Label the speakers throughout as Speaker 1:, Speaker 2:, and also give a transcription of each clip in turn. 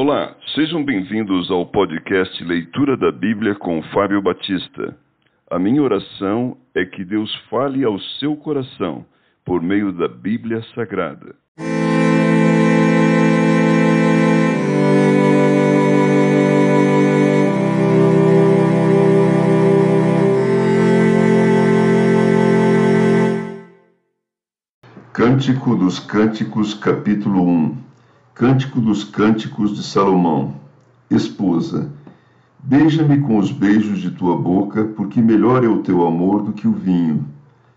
Speaker 1: Olá, sejam bem-vindos ao podcast Leitura da Bíblia com Fábio Batista. A minha oração é que Deus fale ao seu coração por meio da Bíblia Sagrada. Cântico dos Cânticos, capítulo 1 Cântico dos Cânticos de Salomão Esposa, beija-me com os beijos de tua boca, porque melhor é o teu amor do que o vinho.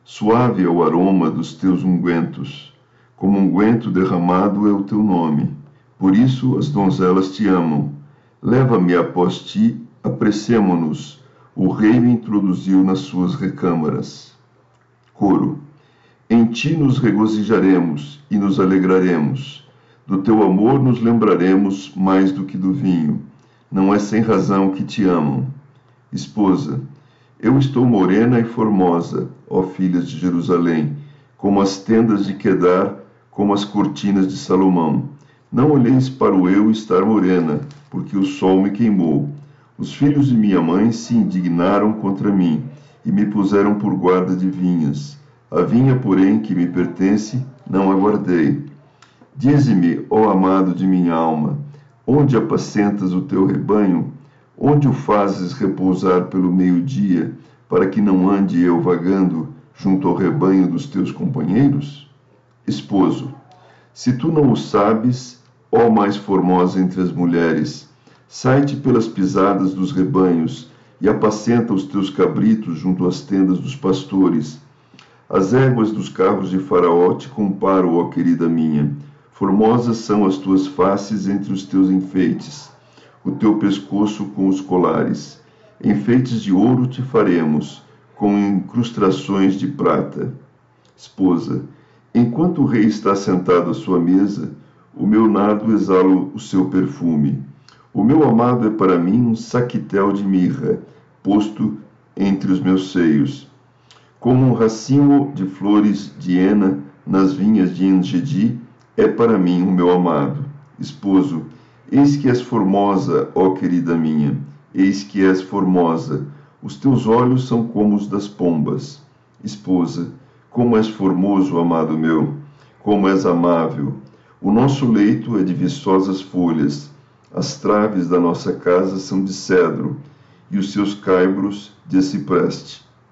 Speaker 1: Suave é o aroma dos teus ungüentos, como unguento derramado é o teu nome. Por isso as donzelas te amam. Leva-me após ti, apressemo-nos. O rei me introduziu nas suas recâmaras. Coro. Em ti nos regozijaremos e nos alegraremos. Do teu amor nos lembraremos mais do que do vinho. Não é sem razão que te amam. Esposa, eu estou morena e formosa, ó filhas de Jerusalém, como as tendas de Quedar, como as cortinas de Salomão. Não olheis para o eu estar morena, porque o sol me queimou. Os filhos de minha mãe se indignaram contra mim e me puseram por guarda de vinhas. A vinha, porém, que me pertence, não aguardei. Dize-me, ó amado de minha alma, onde apacentas o teu rebanho? Onde o fazes repousar pelo meio-dia, para que não ande eu vagando junto ao rebanho dos teus companheiros? Esposo, se tu não o sabes, ó mais formosa entre as mulheres, sai-te pelas pisadas dos rebanhos e apacenta os teus cabritos junto às tendas dos pastores as éguas dos carros de Faraó te comparo, ó querida minha. Formosas são as tuas faces entre os teus enfeites, o teu pescoço com os colares. Enfeites de ouro te faremos, com incrustações de prata. Esposa, enquanto o rei está sentado à sua mesa, o meu nado exala o seu perfume. O meu amado é para mim um saquitel de mirra, posto entre os meus seios como um racimo de flores de hena nas vinhas de Engedi, é para mim o meu amado. Esposo, eis que és formosa, ó querida minha, eis que és formosa. Os teus olhos são como os das pombas. Esposa, como és formoso, amado meu, como és amável. O nosso leito é de viçosas folhas, as traves da nossa casa são de cedro, e os seus caibros de cipreste